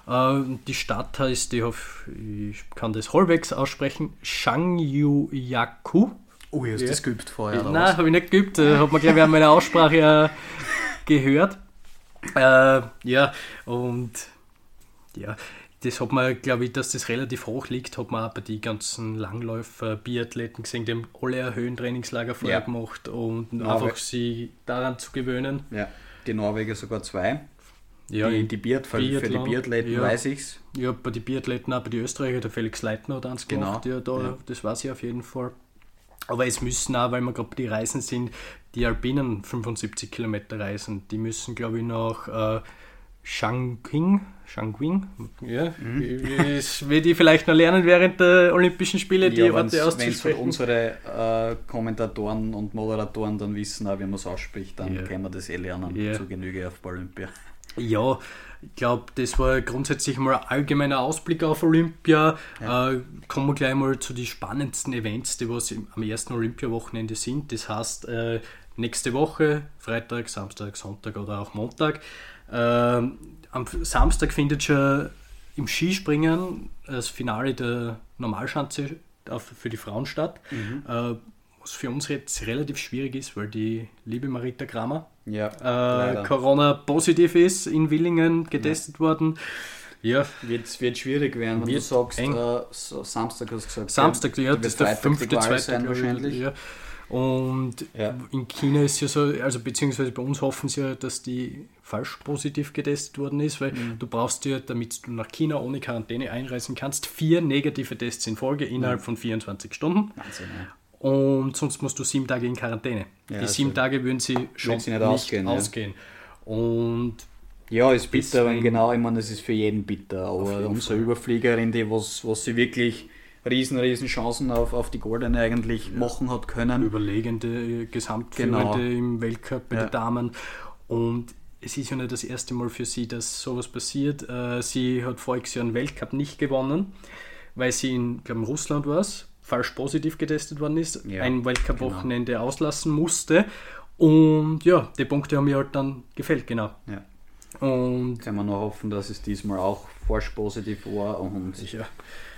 S2: Äh, die Stadt heißt, ich, hoff, ich kann das halbwegs aussprechen, Shangyu-Yaku.
S1: Oh, hast du das geübt vorher?
S2: Nein, habe ich nicht geübt, äh, hat man glaube ich an meiner Aussprache äh, gehört. Äh, ja, und ja, das hat man, glaube ich, dass das relativ hoch liegt, hat man auch bei den ganzen Langläufer, Biathleten gesehen, die haben alle ein Höhentrainingslager vorher
S1: Ja.
S2: gemacht und
S1: Norwegen.
S2: einfach sie daran zu gewöhnen.
S1: Ja, die Norweger sogar zwei.
S2: Ja,
S1: die, die Biat, für, für die Biathleten
S2: ja.
S1: weiß ich's.
S2: Ja, bei den Biathleten, auch bei den Österreicher, der Felix Leitner hat eins
S1: Genau,
S2: gemacht, ja, da,
S1: ja.
S2: das weiß ich auf jeden Fall. Aber es müssen auch, weil wir gerade bei den Reisen sind, die Alpinen 75 Kilometer reisen. Die müssen, glaube ich, nach äh, Shangqing, Shangqing, ja,
S1: Mhm.
S2: das werde ich vielleicht noch lernen während der Olympischen Spiele, die
S1: Ja,
S2: Orte
S1: wenn
S2: auszusprechen.
S1: unsere äh, Kommentatoren und Moderatoren dann wissen, auch wie man es ausspricht, dann
S2: Ja.
S1: können wir das eh lernen
S2: Ja.
S1: zu Genüge auf Olympia.
S2: Ja, ich glaube, das war grundsätzlich mal ein allgemeiner Ausblick auf Olympia. Äh, kommen wir gleich mal zu den spannendsten Events, die was im- am ersten Olympiawochenende sind. Das heißt, äh, nächste Woche, Freitag, Samstag, Sonntag oder auch Montag. Ähm, am Samstag findet schon im Skispringen das Finale der Normalschanze für die Frauen statt. Äh, was für uns jetzt relativ schwierig ist, weil die liebe Marita Kramer
S1: Ja,
S2: äh,
S1: leider.
S2: Corona positiv ist, in Willingen getestet worden. Ja,
S1: Wird, wird schwierig werden, wenn
S2: Wird
S1: du sagst, äh, Samstag hast du gesagt.
S2: Samstag, ja, das ist der fünfte, zweite
S1: wahrscheinlich.
S2: Ja. Und
S1: Ja.
S2: in China ist ja so, also beziehungsweise bei uns hoffen sie ja, dass die falsch positiv getestet worden ist, weil
S1: Mhm.
S2: du brauchst ja, damit du nach China ohne Quarantäne einreisen kannst, vier negative Tests in Folge innerhalb
S1: Mhm.
S2: von 24 Stunden.
S1: Wahnsinn, ja.
S2: Und sonst musst du sieben Tage in Quarantäne.
S1: Ja,
S2: die sieben
S1: also
S2: Tage würden sie schon
S1: sie nicht
S2: nicht,
S1: ausgehen,
S2: ausgehen.
S1: ja.
S2: Und
S1: Ja, ist bitter, wenn genau, ich meine, das ist für jeden bitter, aber unsere Überfliegerin, die was, was sie wirklich riesen, riesen Chancen auf, auf die Goldene eigentlich machen hat können.
S2: überlegende Gesamtführende
S1: Genau.
S2: im Weltcup bei
S1: Ja.
S2: den Damen. Und es ist ja nicht das erste Mal für sie, dass sowas passiert. Äh, Sie hat voriges Jahr einen Weltcup nicht gewonnen, weil sie in, glaube Russland war es, falsch positiv getestet worden ist,
S1: Ja,
S2: ein Weltcup-Wochenende auslassen musste. Und ja, die Punkte haben mir halt dann gefällt, genau.
S1: Ja.
S2: Und
S1: Kann man nur hoffen, dass es diesmal auch falsch positiv war und
S2: ja,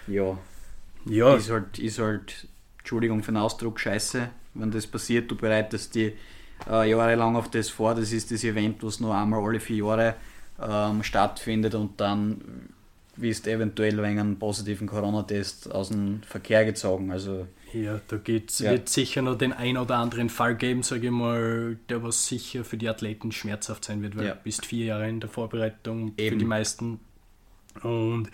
S1: ja,
S2: ja
S1: ist halt, ist halt, Entschuldigung für den Ausdruck, scheiße, wenn das passiert, du bereitest die äh, jahrelang auf das vor, das ist das Event, was nur einmal alle vier Jahre ähm, stattfindet und dann wirst eventuell wegen einem positiven Corona-Test aus dem Verkehr gezogen, also
S2: Ja, da geht's,
S1: Ja.
S2: wird sicher noch den ein oder anderen Fall geben, sage ich mal, der was sicher für die Athleten schmerzhaft sein wird, weil
S1: Ja.
S2: du bist vier Jahre in der Vorbereitung für
S1: Eben.
S2: die meisten. Und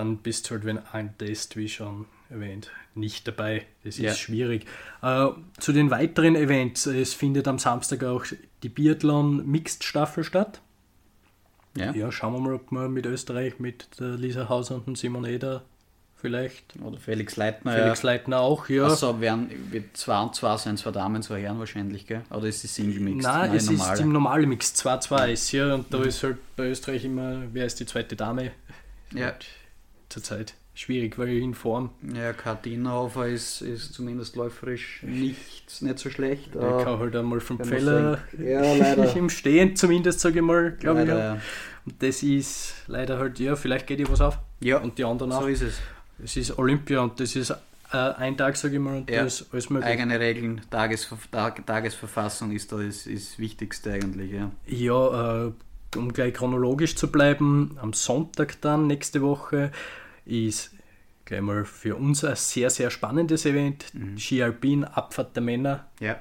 S2: dann bist du halt, wenn ein Test, wie schon erwähnt, nicht dabei. Das ist
S1: Ja.
S2: schwierig. Äh, zu den weiteren Events, es findet am Samstag auch die Biathlon Mixed Staffel statt.
S1: ja,
S2: Ja, schauen wir mal, ob wir mit Österreich, mit der Lisa Hauser und Simon Eder vielleicht.
S1: oder Felix Leitner,
S2: Felix Leitner auch, ja.
S1: Also werden, wird zwei und zwei sein, zwei Damen, zwei Herren wahrscheinlich, gell? Oder ist es Single Mixed?
S2: Nein, es
S1: normale.
S2: ist im normalen Mix 2-2 ist ja und da ist halt bei Österreich immer, wer ist die zweite Dame?
S1: Ja.
S2: Halt Zurzeit schwierig, weil in Form.
S1: Ja, Kartinhofer ist, ist zumindest läuferisch nicht, nicht so schlecht.
S2: Der
S1: äh,
S2: kann halt einmal vom Pfeller.
S1: Ja,
S2: im Stehen zumindest, sage ich mal, glaube ich. Ja. Und das ist leider halt, ja, vielleicht geht ihr was auf.
S1: Ja,
S2: Und die anderen auch.
S1: so ist es.
S2: Es ist Olympia und das ist äh, ein Tag, sage ich mal, und
S1: Ja.
S2: da ist alles möglich.
S1: Eigene Regeln, Tagesver Tag Tagesverfassung ist da das, ist das Wichtigste eigentlich, ja.
S2: Ja, äh, um gleich chronologisch zu bleiben, am Sonntag dann nächste Woche ist gleich mal für uns ein sehr, sehr spannendes Event. Ski Alpin, Abfahrt der Männer.
S1: Ja,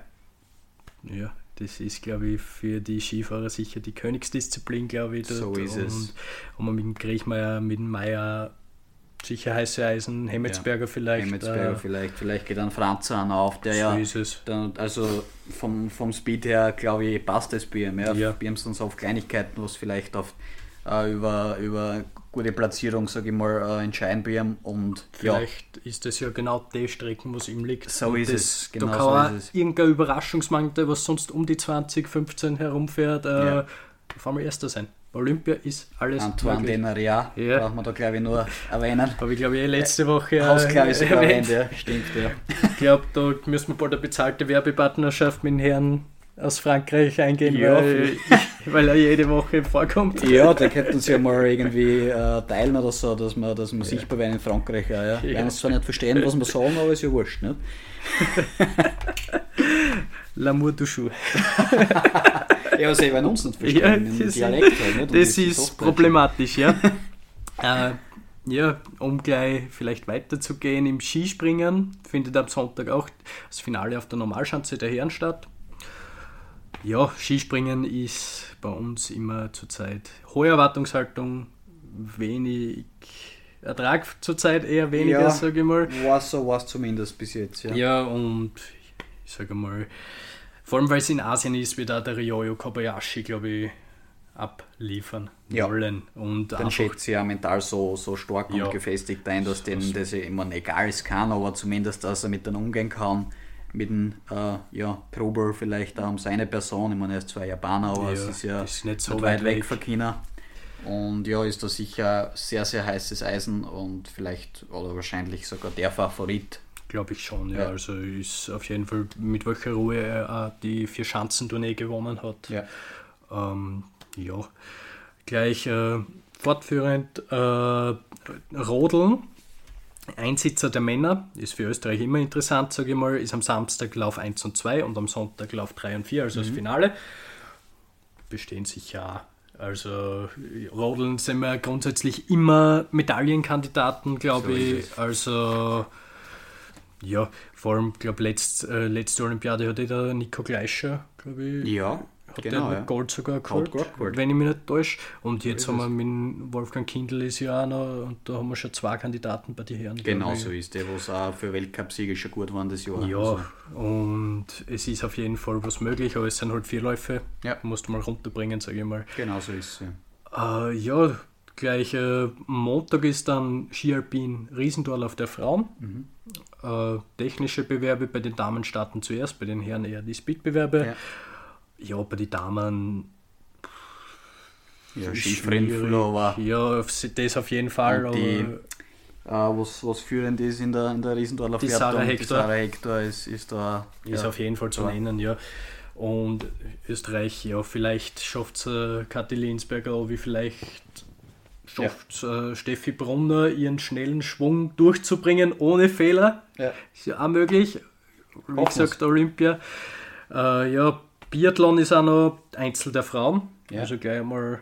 S2: Ja, das ist, glaube ich, für die Skifahrer sicher die Königsdisziplin, glaube ich.
S1: So ist
S2: und,
S1: es.
S2: Und man mit dem Griechmeier, mit dem Meier, sicher heiße Eisen, Hemmetsberger vielleicht.
S1: Emmetsberger
S2: äh,
S1: vielleicht, vielleicht geht ein Franz an auf, der
S2: so
S1: ja,
S2: ist es.
S1: dann, also vom, vom Speed her, glaube ich, passt das ihm. Ja.
S2: Ja.
S1: Sind es auf Kleinigkeiten, was vielleicht auf, äh, über, über gute Platzierung, sage ich mal, äh, entscheiden ihm und ja,
S2: Vielleicht ist das ja genau die Strecken, was ihm liegt.
S1: So
S2: Und
S1: ist
S2: das,
S1: es, genau
S2: da kann
S1: so ist es.
S2: irgendein Überraschungsmann, der was sonst um die 20, 15 herumfährt, äh,
S1: Ja.
S2: auf einmal Erster sein. Olympia ist alles
S1: Antoine
S2: möglich.
S1: Denaria,
S2: Ja.
S1: braucht man da glaube ich nur erwähnen.
S2: Habe ich glaube ich eh letzte Woche äh,
S1: Hausklar ist sogar
S2: erwähnt.
S1: erwähnt, ja, stimmt, ja.
S2: Ich glaube, da müssen wir bald eine bezahlte Werbepartnerschaft mit dem Herrn aus Frankreich eingehen,
S1: Ja,
S2: weil, weil er jede Woche vorkommt.
S1: Ja, da könnten sie ja mal irgendwie äh, teilen oder so, dass wir, dass wir sichtbar werden in Frankreich. Ja, ja. Werden es zwar nicht verstehen, was wir sagen, aber ist ja wurscht. Nicht?
S2: L'amour du chou.
S1: ja, sie werden uns nicht verstehen,
S2: ja, das, Dialekt halt, nicht? das ist problematisch, ja. äh, ja, um gleich vielleicht weiterzugehen im Skispringen, findet am Sonntag auch das Finale auf der Normalschanze der Herren statt. Ja, Skispringen ist bei uns immer zurzeit hohe Erwartungshaltung, wenig Ertrag zurzeit eher weniger, ja, sage ich mal.
S1: War so, war es zumindest bis jetzt,
S2: ja. Ja, und ich sage mal, vor allem weil es in Asien ist, wird auch der Ryoyo Kobayashi, glaube ich, abliefern ja. wollen. Und
S1: Dann schätzt sie ja mental so, so stark ja. und gefestigt ein, dass dem das immer egal ist kann, aber zumindest, dass er mit denen umgehen kann. Mit dem äh, ja, Prober vielleicht auch um seine Person. Ich meine, er ist zwar Japaner, aber ja, es ist ja ist nicht so weit, weit weg von China. Und ja, ist da sicher sehr, sehr heißes Eisen und vielleicht oder wahrscheinlich sogar der Favorit.
S2: Glaube ich schon, ja. ja. Also ist auf jeden Fall mit welcher Ruhe er die vier Schanzentournee gewonnen hat.
S1: Ja.
S2: Ähm, ja. Gleich äh, fortführend äh, Rodeln. Einsitzer der Männer ist für Österreich immer interessant, sage ich mal, ist am Samstag Lauf 1 und 2 und am Sonntag Lauf 3 und 4, also mhm. das Finale. Bestehen sicher also Rodeln sind wir grundsätzlich immer Medaillenkandidaten, glaube so ich. Also ja, vor allem, glaube letzt, äh, letzte Olympiade hatte der Nico Gleischer, glaube ich.
S1: Ja,
S2: hat genau, ja. Gold sogar geholt, Gold, wenn ich mich nicht täusche. Und jetzt haben wir mit Wolfgang Kindl ist ja auch noch, und da haben wir schon zwei Kandidaten bei den Herren.
S1: Genau so ist der, was auch für Weltcup-Siege schon gut waren das Jahr.
S2: Ja, also. und es ist auf jeden Fall was möglich, aber es sind halt vier Läufe.
S1: Ja.
S2: Musst du mal runterbringen, sage ich mal.
S1: Genau so ist es.
S2: Ja. Äh, ja, gleich äh, Montag ist dann Ski Alpin Riesendorlauf der Frauen. Mhm. Äh, technische Bewerbe bei den Damen starten zuerst, bei den Herren eher die Speedbewerbe. Ja ja, bei den Damen.
S1: Ja, Skifrennflower.
S2: Ja, das auf jeden Fall.
S1: Die, äh, was, was führend ist in der, in der Riesendorfer
S2: die Sarah Hector. Die
S1: Sarah Hector ist, ist da.
S2: Ist ja, auf jeden Fall zu ja. nennen, ja. Und Österreich, ja, vielleicht schafft es äh, Kathi Linsberger, wie vielleicht schafft ja. äh, Steffi Brunner ihren schnellen Schwung durchzubringen ohne Fehler.
S1: Ja.
S2: Ist ja auch möglich. Wie gesagt, Olympia. Äh, ja, Biathlon ist auch noch Einzel der Frauen. Ja. Also gleich mal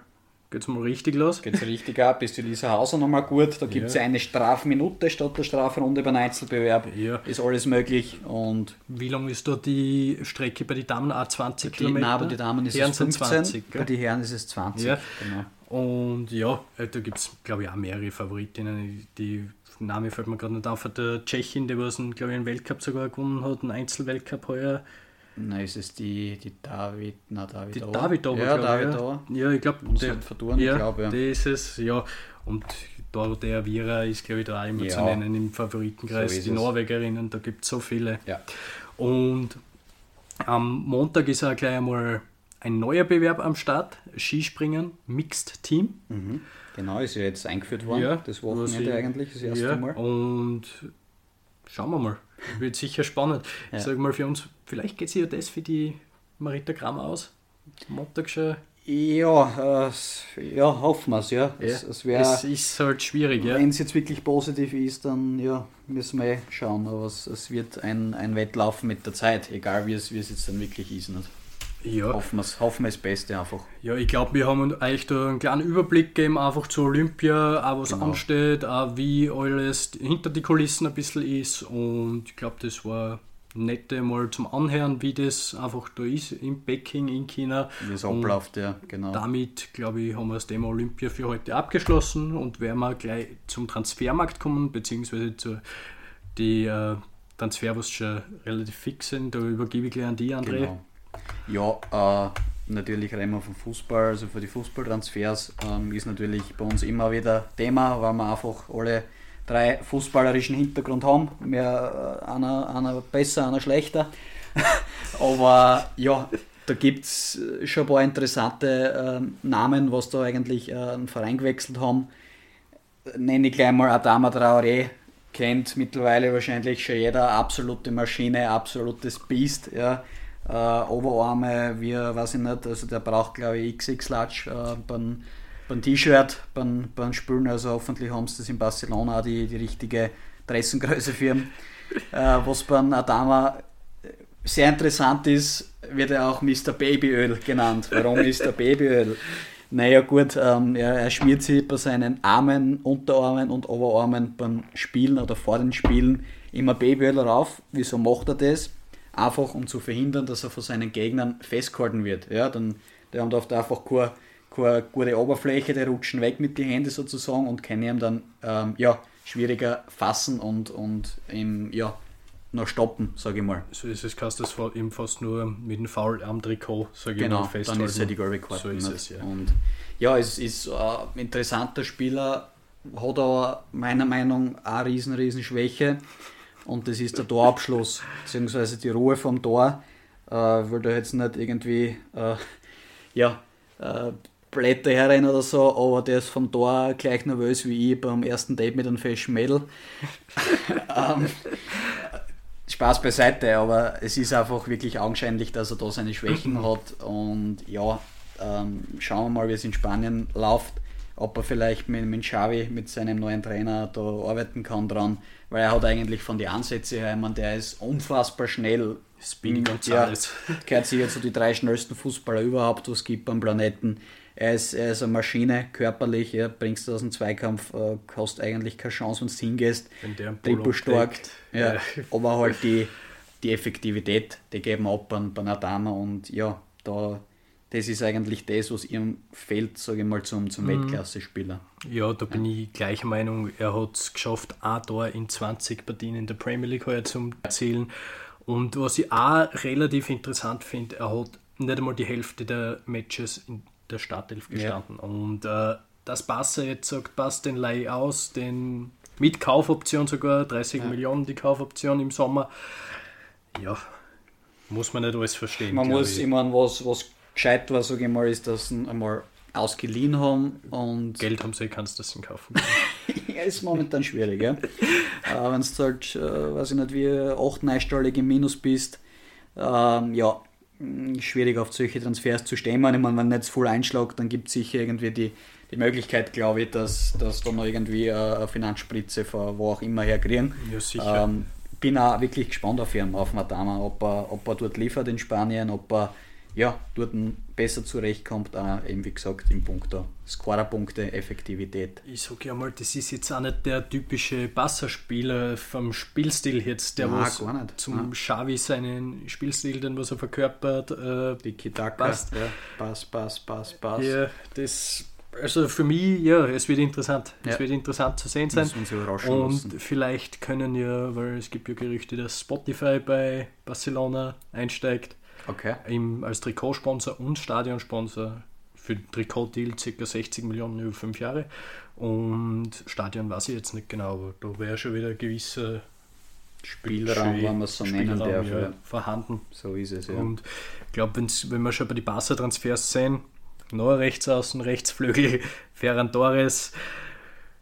S2: geht es mal richtig los.
S1: Geht es richtig ab, ist die Lisa Hauser nochmal gut. Da gibt es ja. eine Strafminute statt der Strafrunde beim Einzelbewerb.
S2: Ja.
S1: Ist alles möglich. Und
S2: Wie lang ist da die Strecke bei den Damen? Auch 20
S1: die,
S2: Kilometer?
S1: Nein, bei den Damen ist Herren es 15, 20, bei den Herren ist es 20.
S2: Ja. Genau. Und ja, da gibt es, glaube ich, auch mehrere Favoritinnen. Die Name fällt mir gerade nicht auf. Der Tschechin, der was, glaube ich, einen Weltcup sogar gewonnen hat, einen Einzelweltcup heuer.
S1: Nein, ist es die, die David, na David
S2: Die David
S1: Ober,
S2: ja,
S1: David
S2: ja. ja, ich glaube,
S1: der verdorben,
S2: ja,
S1: ich glaube, ja.
S2: Das ist es, ja. Und Dorothea Vira ist, glaube ich, da auch immer ja. zu nennen im Favoritenkreis. So die Norwegerinnen, da gibt es so viele.
S1: Ja.
S2: Und am Montag ist auch gleich einmal ein neuer Bewerb am Start, Skispringen, Mixed Team.
S1: Mhm. Genau, ist ja jetzt eingeführt worden, ja, das Wochenende eigentlich, das erste
S2: ja,
S1: Mal.
S2: Und schauen wir mal. Wird sicher spannend. Ja. Ich sage mal für uns, vielleicht geht sich ja das für die Marita Kramer aus. Montag schon.
S1: Ja, äh, ja, hoffen wir es, ja. ja. Es,
S2: es, wär, es ist halt schwierig, ja.
S1: Wenn es jetzt wirklich positiv ist, dann ja, müssen wir eh schauen. Aber es, es wird ein, ein Wettlauf mit der Zeit, egal wie es, wie es jetzt dann wirklich ist. Nicht?
S2: Ja.
S1: Hoffen wir hoffen das Beste einfach.
S2: Ja, ich glaube, wir haben euch da einen kleinen Überblick gegeben, einfach zu Olympia, auch was genau. ansteht, auch wie alles hinter die Kulissen ein bisschen ist. Und ich glaube, das war nette mal zum Anhören, wie das einfach da ist in Peking, in China.
S1: Wie es abläuft, ja, genau.
S2: Damit, glaube ich, haben wir das Thema Olympia für heute abgeschlossen und werden wir gleich zum Transfermarkt kommen, beziehungsweise zu die äh, Transfer, was schon relativ fix sind. Da übergebe ich gleich an die, André. Genau.
S1: Ja, äh, natürlich reden wir vom Fußball, also für die Fußballtransfers ähm, ist natürlich bei uns immer wieder Thema, weil wir einfach alle drei fußballerischen Hintergrund haben. Mehr, äh, einer, einer besser, einer schlechter. Aber ja, da gibt es schon ein paar interessante äh, Namen, was da eigentlich äh, einen Verein gewechselt haben. Nenne ich gleich mal Adama Traoré, kennt mittlerweile wahrscheinlich schon jeder, absolute Maschine, absolutes Biest. Ja äh, Oberarme, wie, weiß ich nicht, also der braucht glaube ich XX-Latsch äh, beim, beim T-Shirt, beim, beim Spülen, also hoffentlich haben sie das in Barcelona die, die richtige Dressengröße für ihn. Äh, was beim Adama sehr interessant ist, wird er auch Mr. Babyöl genannt. Warum Mr. Babyöl? Naja gut, ähm, er, er schmiert sich bei seinen Armen, Unterarmen und Oberarmen beim Spielen oder vor den Spielen immer Babyöl rauf. Wieso macht er das? Einfach um zu verhindern, dass er von seinen Gegnern festgehalten wird. Ja, dann, der haben oft einfach keine, keine gute Oberfläche, die rutschen weg mit den Händen sozusagen und können ihn dann ähm, ja, schwieriger fassen und, und im, ja, noch stoppen, sage ich mal.
S2: So ist es, kannst du das eben fast nur mit dem Foul am Trikot,
S1: sage genau, ich mal, festhalten. dann ist ja die gelbe Karte. So ist es, ja. Und ja, es ist ein interessanter Spieler, hat aber meiner Meinung nach eine riesen, riesen Schwäche und das ist der Torabschluss, beziehungsweise die Ruhe vom Tor, äh, weil da jetzt nicht irgendwie, äh, ja, äh, Blätter herrennen oder so, aber der ist vom Tor gleich nervös wie ich beim ersten Date mit einem Fashion Mädel. ähm, Spaß beiseite, aber es ist einfach wirklich augenscheinlich, dass er da seine Schwächen hat und ja, ähm, schauen wir mal, wie es in Spanien läuft, ob er vielleicht mit, mit Xavi, mit seinem neuen Trainer da arbeiten kann dran, weil er hat eigentlich von den Ansätzen her, ich meine, der ist unfassbar schnell.
S2: Speedy
S1: González. Ja, gehört sicher zu den drei schnellsten Fußballer überhaupt, was es gibt am Planeten. Er ist, er ist eine Maschine, körperlich, ja, bringst du aus dem Zweikampf, äh, hast eigentlich keine Chance, wenn du hingehst.
S2: Wenn der
S1: Triple stark, ja, ja. aber halt die, die Effektivität, die geben ab bei, bei Adama und ja, da, das ist eigentlich das, was ihm fehlt, sage ich mal, zum, zum mhm. Weltklasse-Spieler.
S2: Ja, da bin ja. ich gleicher Meinung. Er hat es geschafft, ein Tor in 20 Partien in der Premier League heuer zum Erzielen. Und was ich auch relativ interessant finde, er hat nicht einmal die Hälfte der Matches in der Startelf gestanden. Ja. Und äh, dass Barca jetzt sagt, passt den Leih aus, den mit Kaufoption sogar, 30 ja. Millionen die Kaufoption im Sommer. Ja, muss man nicht alles verstehen.
S1: Man muss, ich, ich meine, was, was gescheit war, sage ich mal, ist, dass sie einmal ausgeliehen haben und.
S2: Geld haben sie, kannst du das kaufen.
S1: ja, ist momentan schwierig, ja. äh, Wenn du halt, äh, weiß ich nicht, wie 8 neunstellig im Minus bist, ähm, ja, hm, schwierig auf solche Transfers zu stemmen. Ich meine, wenn nicht voll einschlägt, dann gibt es sicher irgendwie die, die Möglichkeit, glaube ich, dass, dass da noch irgendwie eine Finanzspritze von wo auch immer herkriegen.
S2: Ja, sicher.
S1: Ähm, bin auch wirklich gespannt auf ihn, auf Madama, ob er, ob er dort liefert in Spanien, ob er ja, dort besser zurechtkommt, auch eben wie gesagt im Punkt der Scorerpunkte, Effektivität.
S2: Ich sage ja mal, das ist jetzt auch nicht der typische Passerspieler vom Spielstil jetzt, der Nein, was zum. Xavi seinen Spielstil, den was er verkörpert,
S1: äh, die Kitaka, passt. Ja. Pass, Pass, Pass, Pass.
S2: Ja, das also für mich, ja, es wird interessant. Ja. Es wird interessant zu sehen sein. Und lassen. vielleicht können ja, weil es gibt ja Gerüchte, dass Spotify bei Barcelona einsteigt.
S1: Okay.
S2: Im, als Trikotsponsor und Stadionsponsor für den Trikot-Deal ca. 60 Millionen über fünf Jahre. Und Stadion weiß ich jetzt nicht genau, aber da wäre schon wieder ein gewisser
S1: Spielraum, wenn man es so nennen darf. Ja,
S2: vorhanden.
S1: So ist es, ja.
S2: Und ich glaube, wenn wir schon bei den Barca-Transfers sehen, neuer Rechtsaußen, Rechtsflügel, Ferran Torres,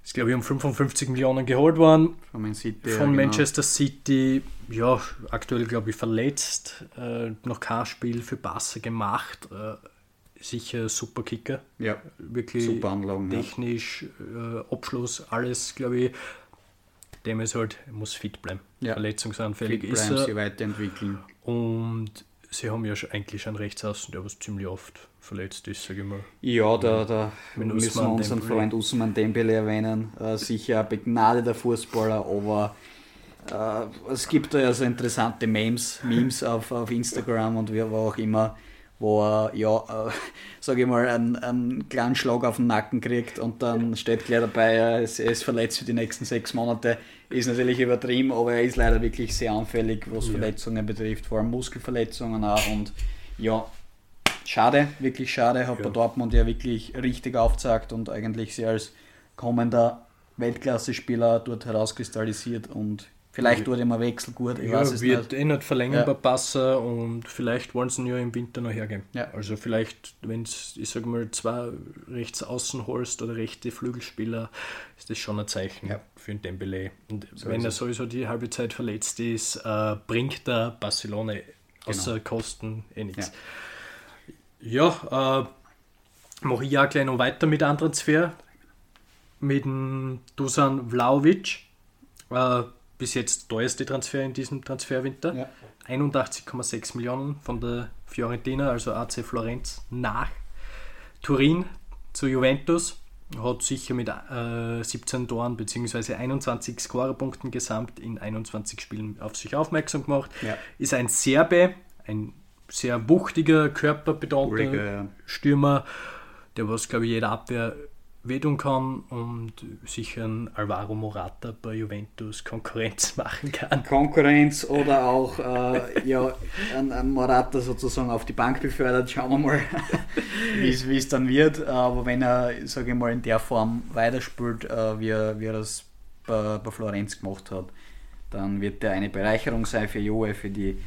S2: ist glaube ich um 55 Millionen geholt worden.
S1: Von, City,
S2: von ja, Manchester genau. City, ja, aktuell glaube ich verletzt, äh, noch kein Spiel für Barca gemacht. Äh, sicher super Kicker.
S1: Ja,
S2: wirklich
S1: super Anlagen,
S2: technisch, ja. äh, Abschluss, alles glaube ich. Dem ist halt, muss fit bleiben.
S1: Ja.
S2: Verletzungsanfällig
S1: fit ist er. sie weiterentwickeln.
S2: Und sie haben ja eigentlich einen Rechtsaußen, der was ziemlich oft verletzt ist, sage ich mal.
S1: Ja, da, da müssen wir unseren Dembele. Freund Usman Dembele erwähnen. Äh, sicher ein begnadeter Fußballer, aber äh, es gibt da ja so interessante Memes, Memes auf, auf Instagram und wie auch immer, wo er, ja, äh, sage ich mal, einen, einen kleinen Schlag auf den Nacken kriegt und dann steht gleich dabei, er ist, er ist verletzt für die nächsten sechs Monate. Ist natürlich übertrieben, aber er ist leider wirklich sehr anfällig, was ja. Verletzungen betrifft, vor allem Muskelverletzungen auch und ja, schade, wirklich schade, hat ja. bei Dortmund ja wirklich richtig aufgezeigt und eigentlich sehr als kommender Weltklasse-Spieler dort herauskristallisiert und Vielleicht wurde immer Wechsel gut,
S2: ich ja, weiß es wird nicht. eh nicht verlängern ja. bei und vielleicht wollen sie ihn ja im Winter noch hergeben.
S1: Ja.
S2: Also vielleicht, wenn ich sage mal, zwei rechts außen holst oder rechte Flügelspieler, ist das schon ein Zeichen ja. für den Dembele. Und so wenn er sowieso die halbe Zeit verletzt ist, äh, bringt er Barcelona außer genau. Kosten eh nichts. Ja, ja äh, mache ich ja gleich noch weiter mit anderen Transfer. Mit dem Dusan Vlaovic. Äh, bis jetzt teuerste Transfer in diesem Transferwinter. Ja. 81,6 Millionen von der Fiorentina, also AC Florenz, nach Turin zu Juventus. Hat sicher mit äh, 17 Toren bzw. 21 Scorerpunkten gesamt in 21 Spielen auf sich aufmerksam gemacht. Ja. Ist ein Serbe, ein sehr wuchtiger, körperbetonter. Stürmer, der was, glaube ich, jede Abwehr wehtun kann und sicher ein Alvaro Morata bei Juventus Konkurrenz machen kann.
S1: Konkurrenz oder auch äh, ja, ein, ein, Morata sozusagen auf die Bank befördert. Schauen wir mal, wie es dann wird. Aber wenn er, sage ich mal, in der Form weiterspielt, äh, wie, er, wie er das bei, bei Florenz gemacht hat, dann wird er eine Bereicherung sein für Juve, für die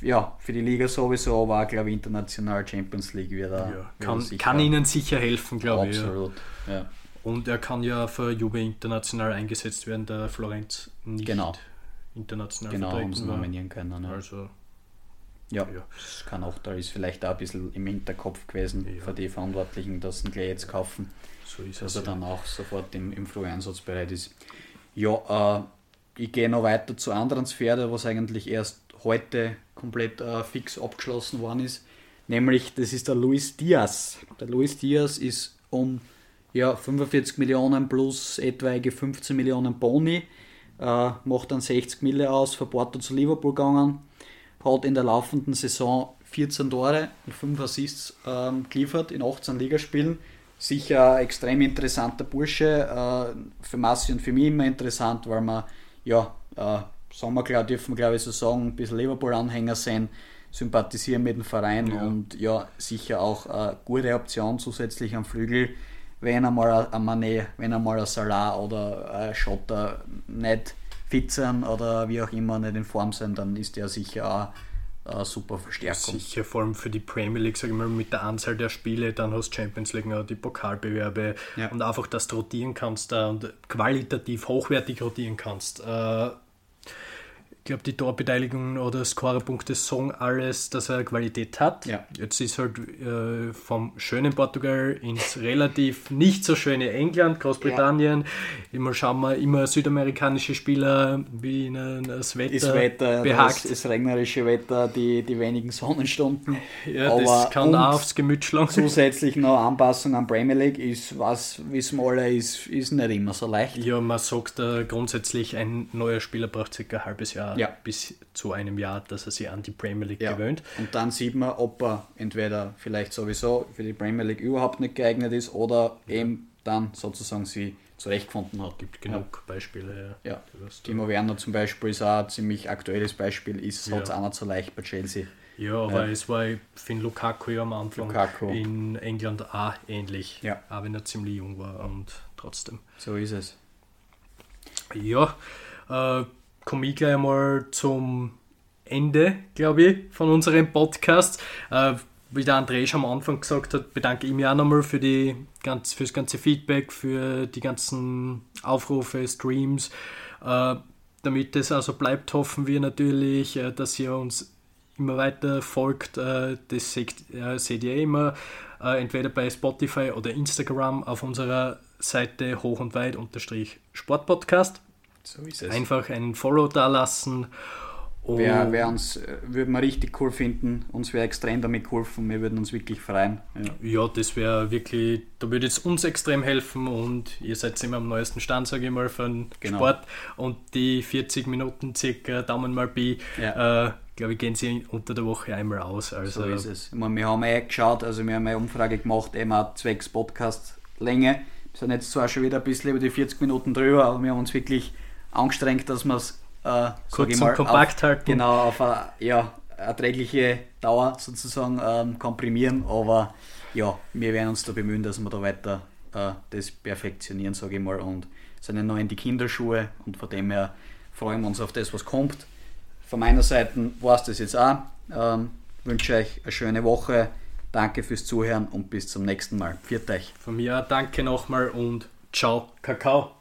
S1: ja, für die Liga sowieso, aber auch, glaube ich, international Champions League wieder. Ja,
S2: kann, kann ihnen sicher helfen, glaube ich. Absolut. Ja. Und er kann ja für Juve international eingesetzt werden, der Florenz nicht
S1: genau.
S2: international
S1: genau, vertreten Genau, nominieren können.
S2: Ja. Also,
S1: ja, ja, das kann auch, da ist vielleicht auch ein bisschen im Hinterkopf gewesen ja. für die Verantwortlichen, dass sie gleich jetzt kaufen, so ist dass es, er dann auch sofort im, im Früheinsatz bereit ist. Ja, äh, ich gehe noch weiter zu anderen Sphären, was eigentlich erst heute komplett äh, fix abgeschlossen worden ist. Nämlich, das ist der Luis Diaz. Der Luis Diaz ist um ja, 45 Millionen plus etwaige 15 Millionen Boni, äh, macht dann 60 Mille aus, von Porto zu Liverpool gegangen, hat in der laufenden Saison 14 Tore und 5 Assists ähm, geliefert in 18 Ligaspielen. Sicher ein extrem interessanter Bursche, äh, für Massi und für mich immer interessant, weil man ja, äh, wir, glaub, dürfen wir glaube ich so sagen, ein bisschen Liverpool-Anhänger sein, sympathisieren mit dem Verein ja. und ja, sicher auch eine gute Option zusätzlich am Flügel, wenn einmal ein Mané, wenn einmal ein Salah oder ein Schotter nicht fit sind oder wie auch immer nicht in Form sind, dann ist der sicher auch eine super Verstärkung.
S2: Sicher, vor allem für die Premier League, sage ich mal, mit der Anzahl der Spiele, dann hast du Champions League noch die Pokalbewerbe ja. und einfach, dass du rotieren kannst da und qualitativ hochwertig rotieren kannst. Äh, glaube, die Torbeteiligung oder Scorerpunkte sagen alles, dass er Qualität hat. Ja. Jetzt ist halt äh, vom schönen Portugal ins relativ nicht so schöne England, Großbritannien. Ja. Immer schauen wir immer südamerikanische Spieler wie in das Wetter,
S1: das Wetter behagt. Das, das, regnerische Wetter, die, die wenigen Sonnenstunden.
S2: Ja, Aber das kann auch aufs Gemüt schlagen.
S1: Zusätzlich noch Anpassung an Premier League ist, was wissen wir alle, ist, ist nicht immer so leicht.
S2: Ja, man sagt äh, grundsätzlich, ein neuer Spieler braucht circa ein halbes Jahr ja. bis zu einem Jahr, dass er sich an die Premier League ja. gewöhnt.
S1: Und dann sieht man, ob er entweder vielleicht sowieso für die Premier League überhaupt nicht geeignet ist oder eben dann sozusagen sie zurechtgefunden hat. Es
S2: gibt genug ja. Beispiele.
S1: Ja. ja. Timo Werner zum Beispiel ist auch ein ziemlich aktuelles Beispiel, ist hat es auch nicht so leicht bei Chelsea.
S2: Ja, aber ja. es war, ich finde Lukaku ja am Anfang Lukaku. in England auch ähnlich, ja. auch wenn er ziemlich jung war und trotzdem.
S1: So ist es.
S2: Ja, äh, komme ich gleich mal zum Ende, glaube ich, von unserem Podcast. Äh, wie der André schon am Anfang gesagt hat, bedanke ich mich auch nochmal für, ganz, für das ganze Feedback, für die ganzen Aufrufe, Streams. Äh, damit es also bleibt, hoffen wir natürlich, äh, dass ihr uns immer weiter folgt. Äh, das seht, äh, seht ihr immer äh, entweder bei Spotify oder Instagram auf unserer Seite hoch und weit unterstrich Sportpodcast. So ist es. Einfach einen Follow da lassen.
S1: Wer, wer uns, äh, würde man richtig cool finden, uns wäre extrem damit geholfen, wir würden uns wirklich freuen.
S2: Ja, ja das wäre wirklich, da würde es uns extrem helfen und ihr seid immer am neuesten Stand, sage ich mal, von genau. Sport und die 40 Minuten circa Daumen mal B, ja. äh, glaube ich, gehen sie unter der Woche einmal aus. Also
S1: so ist es. Ich meine, wir haben eh geschaut, also wir haben eine Umfrage gemacht, eben auch zwecks Podcast-Länge. Wir sind jetzt zwar schon wieder ein bisschen über die 40 Minuten drüber, aber wir haben uns wirklich angestrengt, dass wir es
S2: äh, kurz und kompakt halten.
S1: Genau, auf eine ja, erträgliche Dauer sozusagen ähm, komprimieren, aber ja, wir werden uns da bemühen, dass wir da weiter äh, das perfektionieren, sage ich mal, und sind ja noch in die Kinderschuhe und von dem her freuen wir uns auf das, was kommt. Von meiner Seite war es das jetzt auch. Ähm, wünsche euch eine schöne Woche. Danke fürs Zuhören und bis zum nächsten Mal. Viert euch.
S2: Von mir danke nochmal und ciao, Kakao.